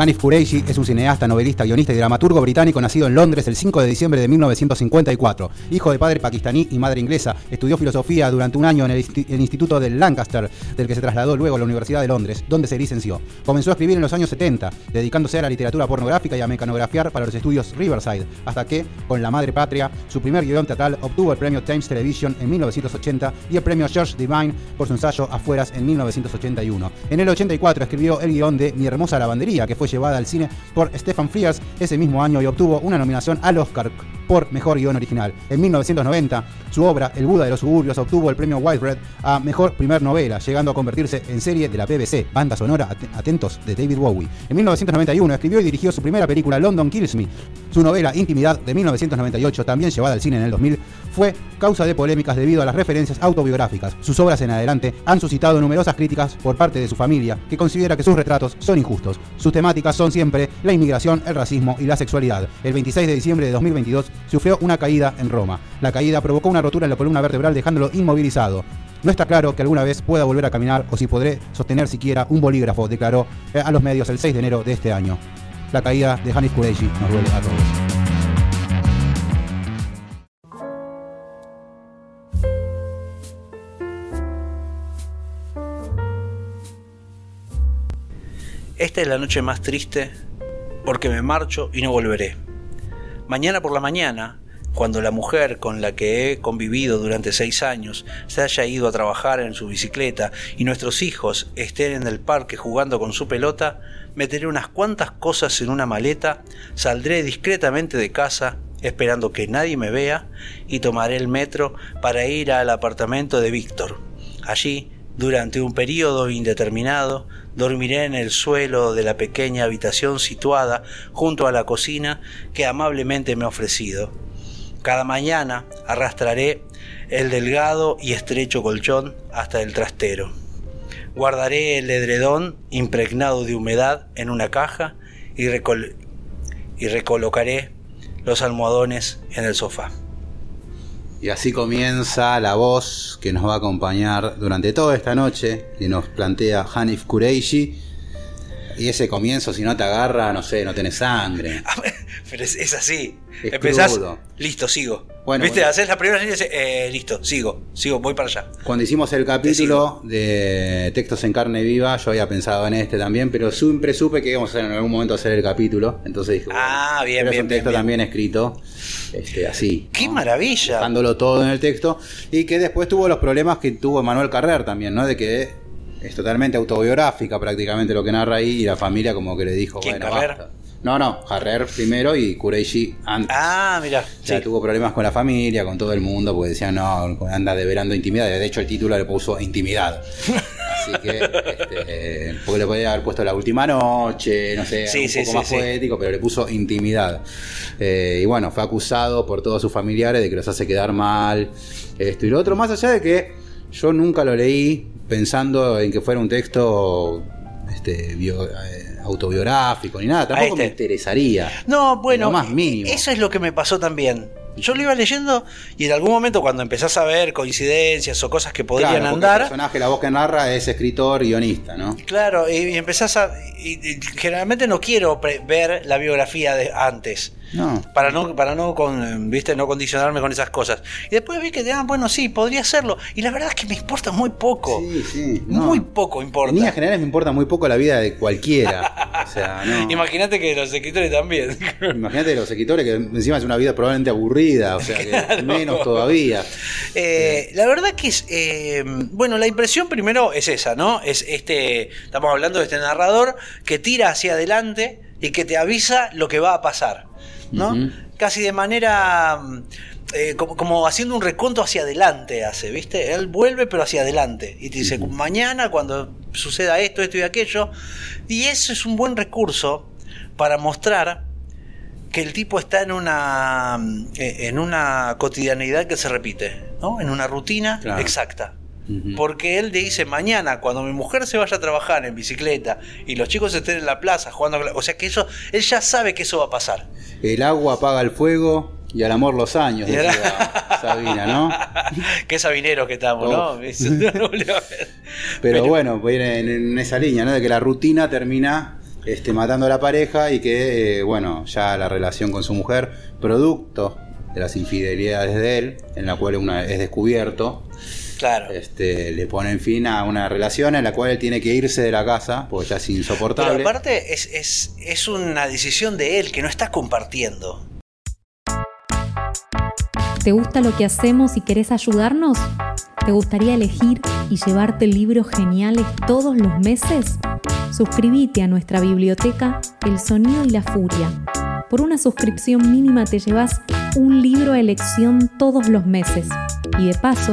Hanif Kureishi es un cineasta, novelista, guionista y dramaturgo británico nacido en Londres el 5 de diciembre de 1954. Hijo de padre pakistaní y madre inglesa, estudió filosofía durante un año en el, Instituto de Lancaster, del que se trasladó luego a la Universidad de Londres, donde se licenció. Comenzó a escribir en los años 70, dedicándose a la literatura pornográfica y a mecanografiar para los estudios Riverside, hasta que, con La Madre Patria, su primer guion teatral obtuvo el premio Times Television en 1980 y el premio George Divine por su ensayo Afueras en 1981. En el 84 escribió el guion de Mi hermosa lavandería, que fue llevada al cine por Stephen Frears ese mismo año y obtuvo una nominación al Oscar por Mejor Guión Original. En 1990, su obra El Buda de los Suburbios obtuvo el premio Whitebread a Mejor Primer Novela, llegando a convertirse en serie de la BBC, banda sonora atentos de David Bowie. En 1991 escribió y dirigió su primera película London Kills Me. Su novela Intimidad de 1998, también llevada al cine en el 2000, fue causa de polémicas debido a las referencias autobiográficas. Sus obras en adelante han suscitado numerosas críticas por parte de su familia, que considera que sus retratos son injustos. Sus temáticas son siempre la inmigración, el racismo y la sexualidad. El 26 de diciembre de 2022 sufrió una caída en Roma. La caída provocó una rotura en la columna vertebral dejándolo inmovilizado. No está claro que alguna vez pueda volver a caminar o si podré sostener siquiera un bolígrafo, declaró eh, a los medios el 6 de enero de este año. La caída de Hanis Kureishi nos duele a todos. Esta es la noche más triste porque me marcho y no volveré. Mañana por la mañana, cuando la mujer con la que he convivido durante seis años se haya ido a trabajar en su bicicleta y nuestros hijos estén en el parque jugando con su pelota, meteré unas cuantas cosas en una maleta, saldré discretamente de casa esperando que nadie me vea y tomaré el metro para ir al apartamento de Víctor. Allí, durante un periodo indeterminado, dormiré en el suelo de la pequeña habitación situada junto a la cocina que amablemente me ha ofrecido. Cada mañana arrastraré el delgado y estrecho colchón hasta el trastero. Guardaré el edredón impregnado de humedad en una caja y, y recolocaré los almohadones en el sofá. Y así comienza la voz que nos va a acompañar durante toda esta noche y nos plantea Hanif Kureishi. Y ese comienzo, si no te agarra, no sé, no tenés sangre. Pero es, así. Empezás, listo, sigo. Bueno, ¿Viste? Haces la primera línea y eh, listo, sigo, sigo, voy para allá. Cuando hicimos el capítulo de textos en carne viva, yo había pensado en este también, pero siempre supe que íbamos a en algún momento hacer el capítulo. Entonces dije, ah, bien, pero bien, es un texto también escrito este, así. ¡Qué maravilla! Dejándolo todo en el texto. Y que después tuvo los problemas que tuvo Manuel Carrer también, ¿no? De que es totalmente autobiográfica prácticamente lo que narra ahí y la familia como que le dijo, ¿Quién, bueno, Carrer? basta. No, no, Harrer primero y Kureishi antes. Ah, mira. Ya tuvo problemas con la familia, con todo el mundo, porque decían, no, anda develando intimidad. De hecho, el título le puso intimidad. Así que, este, porque le podía haber puesto la última noche, no sé, Sí, un sí, poco sí, más sí. poético, pero le puso intimidad. Eh, y bueno, fue acusado por todos sus familiares de que los hace quedar mal, esto y lo otro, más allá de que yo nunca lo leí pensando en que fuera un texto este, bio- eh, autobiográfico ni nada, tampoco me este. interesaría. No, bueno, Lo más mínimo. eso es lo que me pasó también. Yo lo iba leyendo y en algún momento cuando empezás a ver coincidencias o cosas que podrían Claro, porque El andar, personaje, la voz que narra, es escritor, guionista, ¿no? claro, y, empezás a... y- y generalmente no quiero ver la biografía de antes. No. Para no, para no, con, ¿viste? no condicionarme con esas cosas. Y después vi que, ah, bueno, sí, podría hacerlo. Y la verdad es que me importa muy poco. Sí, sí. no. Muy poco importa. En líneas generales me importa muy poco la vida de cualquiera. sea, no. Imagínate que los escritores también. Imagínate los escritores que encima es una vida probablemente aburrida, o sea, que menos todavía. Eh, la verdad que es. eh, bueno, la impresión primero es esa, ¿no? Es este. Estamos hablando de este narrador que tira hacia adelante y que te avisa lo que va a pasar, ¿no? Casi de manera. mm, eh, como, como haciendo un reconto hacia adelante hace, ¿viste? Él vuelve pero hacia adelante y te dice, mañana cuando suceda esto, esto y aquello. Y eso es un buen recurso para mostrar que el tipo está en una eh, en una cotidianidad que se repite, ¿no? En una rutina Claro. exacta. Porque él te dice, mañana, cuando mi mujer se vaya a trabajar en bicicleta y los chicos estén en la plaza jugando... O sea que eso, él ya sabe que eso va a pasar. El agua apaga el fuego y al amor los años, Y Sabina, ¿no? Qué sabinero que estamos, ¿no? Pero bueno, viene en, en esa línea, ¿no? De que la rutina termina este, matando a la pareja y que, eh, bueno, ya la relación con su mujer, producto de las infidelidades de él, en la cual una es descubierto, Claro. este, le ponen fin a una relación en la cual él tiene que irse de la casa, porque ya es Pero insoportable. aparte es, es, es una decisión de él que no está compartiendo. ¿Te gusta lo que hacemos y querés ayudarnos? ¿Te gustaría elegir y llevarte libros geniales todos los meses? Suscríbete a nuestra biblioteca El Sonido y la Furia. Por una suscripción mínima te llevas un libro a elección todos los meses. Y de paso,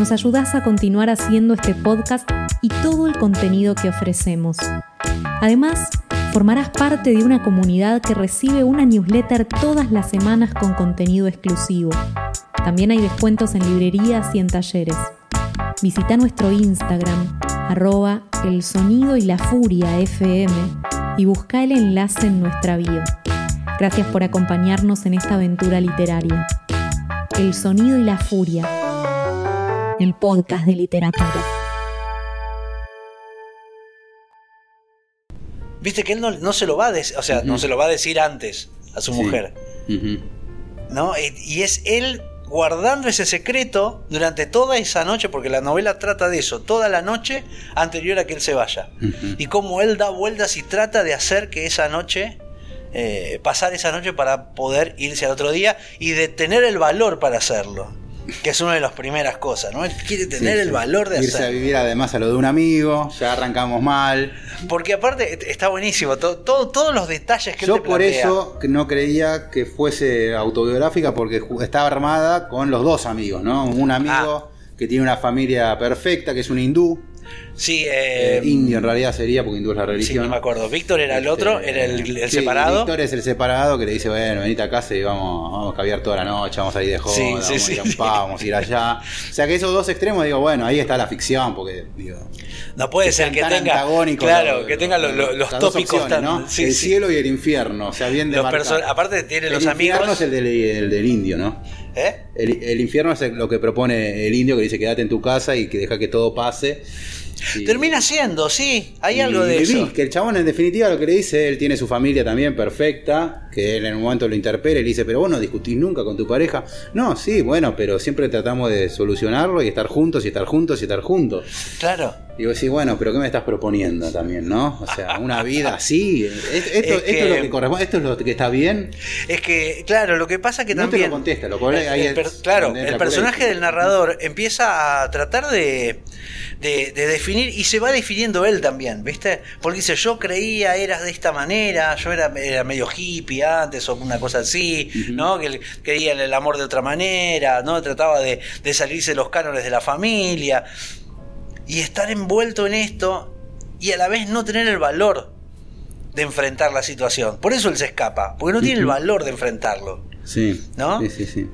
nos ayudás a continuar haciendo este podcast y todo el contenido que ofrecemos. Además, formarás parte de una comunidad que recibe una newsletter todas las semanas con contenido exclusivo. También hay descuentos en librerías y en talleres. Visita nuestro Instagram, arroba el sonido y la furia FM, y busca el enlace en nuestra bio. Gracias por acompañarnos en esta aventura literaria. El sonido y la furia, el podcast de literatura. Viste que él no, no se lo va a decir, o sea, no se lo va a decir antes a su Sí. mujer. ¿no? Y, y es él guardando ese secreto durante toda esa noche, porque la novela trata de eso, toda la noche anterior a que él se vaya. Y cómo él da vueltas y trata de hacer que esa noche, eh, pasar esa noche para poder irse al otro día y de tener el valor para hacerlo. Que es una de las primeras cosas, ¿no? Él quiere tener Sí, el sí. valor de Irse a vivir además a lo de un amigo, ya arrancamos mal. Porque aparte est- está buenísimo, to- todo- todos los detalles que él Yo te por plantea. eso no creía que fuese autobiográfica porque estaba armada con los dos amigos, ¿no? Un amigo Ah. que tiene una familia perfecta, que es un hindú, Sí, eh, eh, indio en realidad sería porque hindú es la sí, religión. no me acuerdo. Víctor era el otro, Este, era el, el sí, separado. Víctor es el separado que le dice, bueno, venite a casa y vamos, vamos a caviar toda la noche, vamos a ir de joda, Sí, sí, vamos sí, a ir a sí. vamos a ir allá. O sea que esos dos extremos, digo, bueno, ahí está la ficción, porque digo, No puede que ser que tenga. Claro, que tenga lo- lo- los tópicos opciones, tan. ¿no? sí, el sí. cielo y el infierno, o sea, bien perso- aparte tiene los el infierno amigos. es el del, el del indio, ¿no? ¿Eh? El, el infierno es lo que propone el indio que dice quédate en tu casa y que deja que todo pase. Termina siendo, sí, hay y algo de eso. Que el chabón en definitiva lo que le dice, él tiene su familia también perfecta, que él en un momento lo interpela y le dice, pero vos no discutís nunca con tu pareja. No, sí, bueno, pero siempre tratamos de solucionarlo y estar juntos y estar juntos y estar juntos. Claro. Y vos decís, bueno, pero ¿qué me estás proponiendo también, no? O sea, una vida así. es- Esto, Es esto que- es lo que corresponde, esto es lo que está bien. Es que, claro, lo que pasa que No te también. lo contesta, lo cual ahí el es claro, el personaje del narrador empieza a tratar de, de, de definir y se va definiendo él también, ¿viste? Porque dice, yo creía eras de esta manera, yo era, era medio hippie antes o una cosa así, ¿no? Que creía en el amor de otra manera, ¿no? Trataba de, de salirse de los cánones de la familia y estar envuelto en esto y a la vez no tener el valor de enfrentar la situación. Por eso él se escapa, porque no tiene el valor de enfrentarlo. Sí. ¿No? Sí, sí, sí.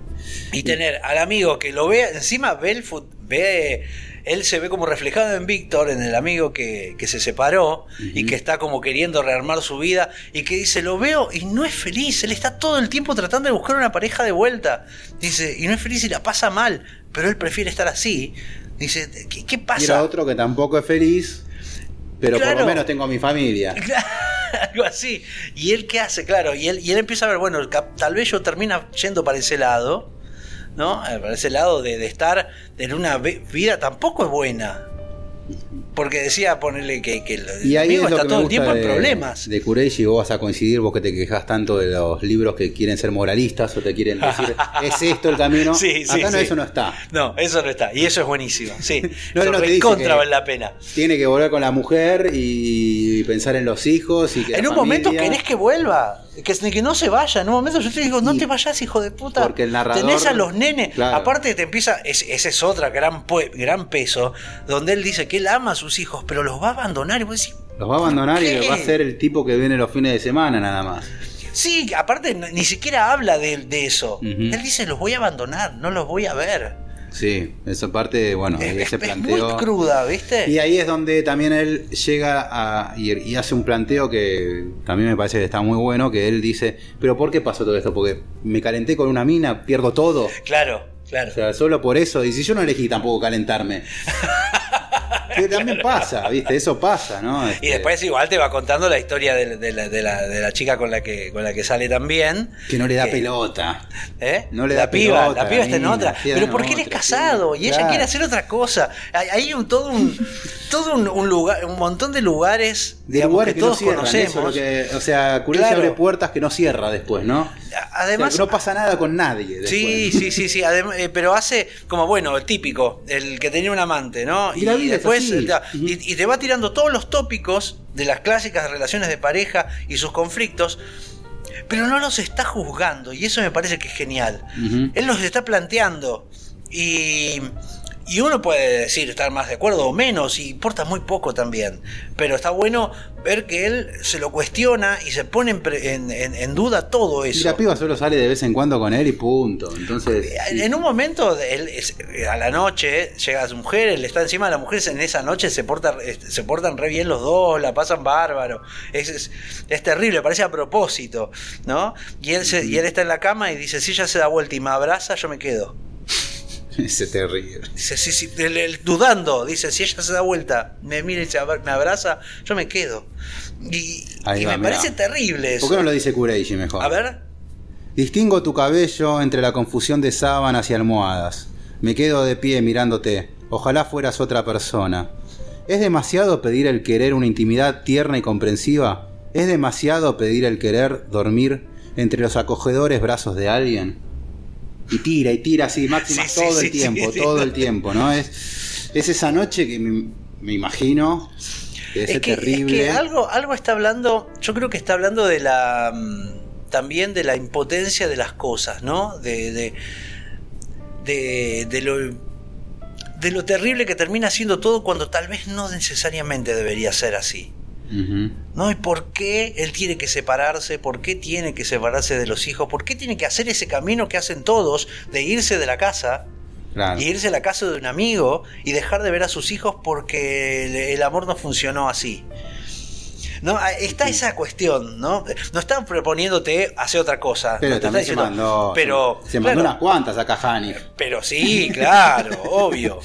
Y tener al amigo que lo ve, encima ve el fut- ve, él se ve como reflejado en Víctor, en el amigo que, que se separó y que está como queriendo rearmar su vida y que dice, lo veo y no es feliz, él está todo el tiempo tratando de buscar una pareja de vuelta. Dice, y no es feliz y la pasa mal, pero él prefiere estar así. Dice, ¿qué, qué Y era pasa? otro que tampoco es feliz, pero por lo menos tengo a mi familia. Algo así. ¿Y él qué hace? Claro, y él, y él empieza a ver, bueno, tal vez yo termina yendo para ese lado, ¿no? Eh, Para ese lado de, de estar en una vida tampoco es buena. Porque decía ponerle que, que Y ahí amigo es lo está que todo el tiempo gusta en de, problemas. de Kureishi, vos vas a coincidir, vos que te quejas tanto de los libros que quieren ser moralistas o te quieren decir, es esto el camino. Sí, sí, Acá no, sí. eso no está. No, eso no está. Y eso es buenísimo. Sí. No, Eso no te que- vale la pena. Tiene que volver con la mujer y pensar en los hijos y que En un momento querés que vuelva, que, que no se vaya. En un momento yo te digo, no te vayas, hijo de puta. porque el narrador- Tenés a los nenes. Claro. Aparte te empieza, es- ese es otra gran, gran peso, donde él dice que él ama a sus hijos, pero los va a abandonar. Y vos decís, Los va a abandonar ¿Qué? y va a ser el tipo que viene los fines de semana nada más. sí, aparte ni siquiera habla de, de eso. Él dice, los voy a abandonar, no los voy a ver. Sí, esa parte, bueno, Es, ahí es- se es planteó. muy cruda, ¿viste? Y ahí es donde también él llega a, y, y hace un planteo que también me parece que está muy bueno, que él dice, pero ¿por qué pasó todo esto? Porque me calenté con una mina, pierdo todo. Claro, claro. O sea, solo por eso, y si yo no elegí tampoco calentarme. Que también pasa, ¿viste? Eso pasa, ¿no? Y Este, después igual te va contando la historia de, de la, de la- de la chica con la que con la que sale también. Que no le da que- pelota. ¿Eh? No le la da piba, pelota, la piba está en otra. Pero porque él es casado sí, y ella claro. quiere hacer otra cosa. Hay, hay un todo un todo un, un lugar, un montón de lugares, De digamos, lugares que que, no todos cierran, conocemos. que, o sea, Claro. abre puertas que no cierra después, ¿no? Además, O sea, que no pasa nada con nadie. Después. Sí, sí, sí, sí. adem- eh, pero hace como, bueno, el típico, el que tenía un amante, ¿no? Y la vida es después así. eh, y, y te va tirando todos los tópicos de las clásicas relaciones de pareja y sus conflictos, pero no los está juzgando. Y eso me parece que es genial. Él los está planteando. Y, y uno puede decir estar más de acuerdo o menos, y importa muy poco también. Pero está bueno ver que él se lo cuestiona y se pone en, en- en- en duda todo Y eso. la piba solo sale de vez en cuando con él y punto. Entonces. sí. En un momento, él es- a la noche, llega su mujer, él está encima de la mujer, en esa noche se, porta, este, se portan re bien los dos, la pasan bárbaro. Es, es, es terrible, parece a propósito, ¿no? Y él, se- y él está en la cama y dice, si ella se da vuelta y me abraza, yo me quedo. Ese terrible. Dice, sí, sí, él- él dudando, dice, si ella se da vuelta, me mira y me abraza, yo me quedo. Y, Ahí y va, me mirá. parece terrible eso. ¿Por qué no lo dice Kureishi mejor? A ver, Distingo tu cabello entre la confusión de sábanas y almohadas. Me quedo de pie mirándote. Ojalá fueras otra persona. ¿Es demasiado pedir el querer una intimidad tierna y comprensiva? ¿Es demasiado pedir el querer dormir entre los acogedores brazos de alguien? Y tira, y tira así, máxima Sí, sí, todo sí, el tiempo, sí, sí. todo el tiempo, ¿no? Es, es esa noche que me, me imagino que es que, es terrible. que algo, algo está hablando, yo creo que está hablando de la mm, también de la impotencia de las cosas, ¿no? De, de, de, de lo de lo terrible que termina siendo todo cuando tal vez no necesariamente debería ser así. ¿No? ¿Y por qué él tiene que separarse? ¿Por qué tiene que separarse de los hijos? ¿Por qué tiene que hacer ese camino que hacen todos de irse de la casa Claro. y irse a la casa de un amigo y dejar de ver a sus hijos porque el, el amor no funcionó así. ¿No? Ah, Está esa cuestión, ¿no? No están proponiéndote hacer otra cosa. Pero no te también se diciendo- mandó, pero, se mandó claro, unas cuantas acá Hanif. pero sí, claro, obvio.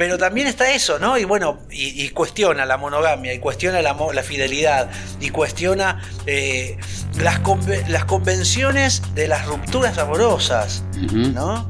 Pero también está eso, ¿no? Y bueno, y, y cuestiona la monogamia, y cuestiona la, la fidelidad, y cuestiona eh, las, las convenciones de las rupturas amorosas. ¿no?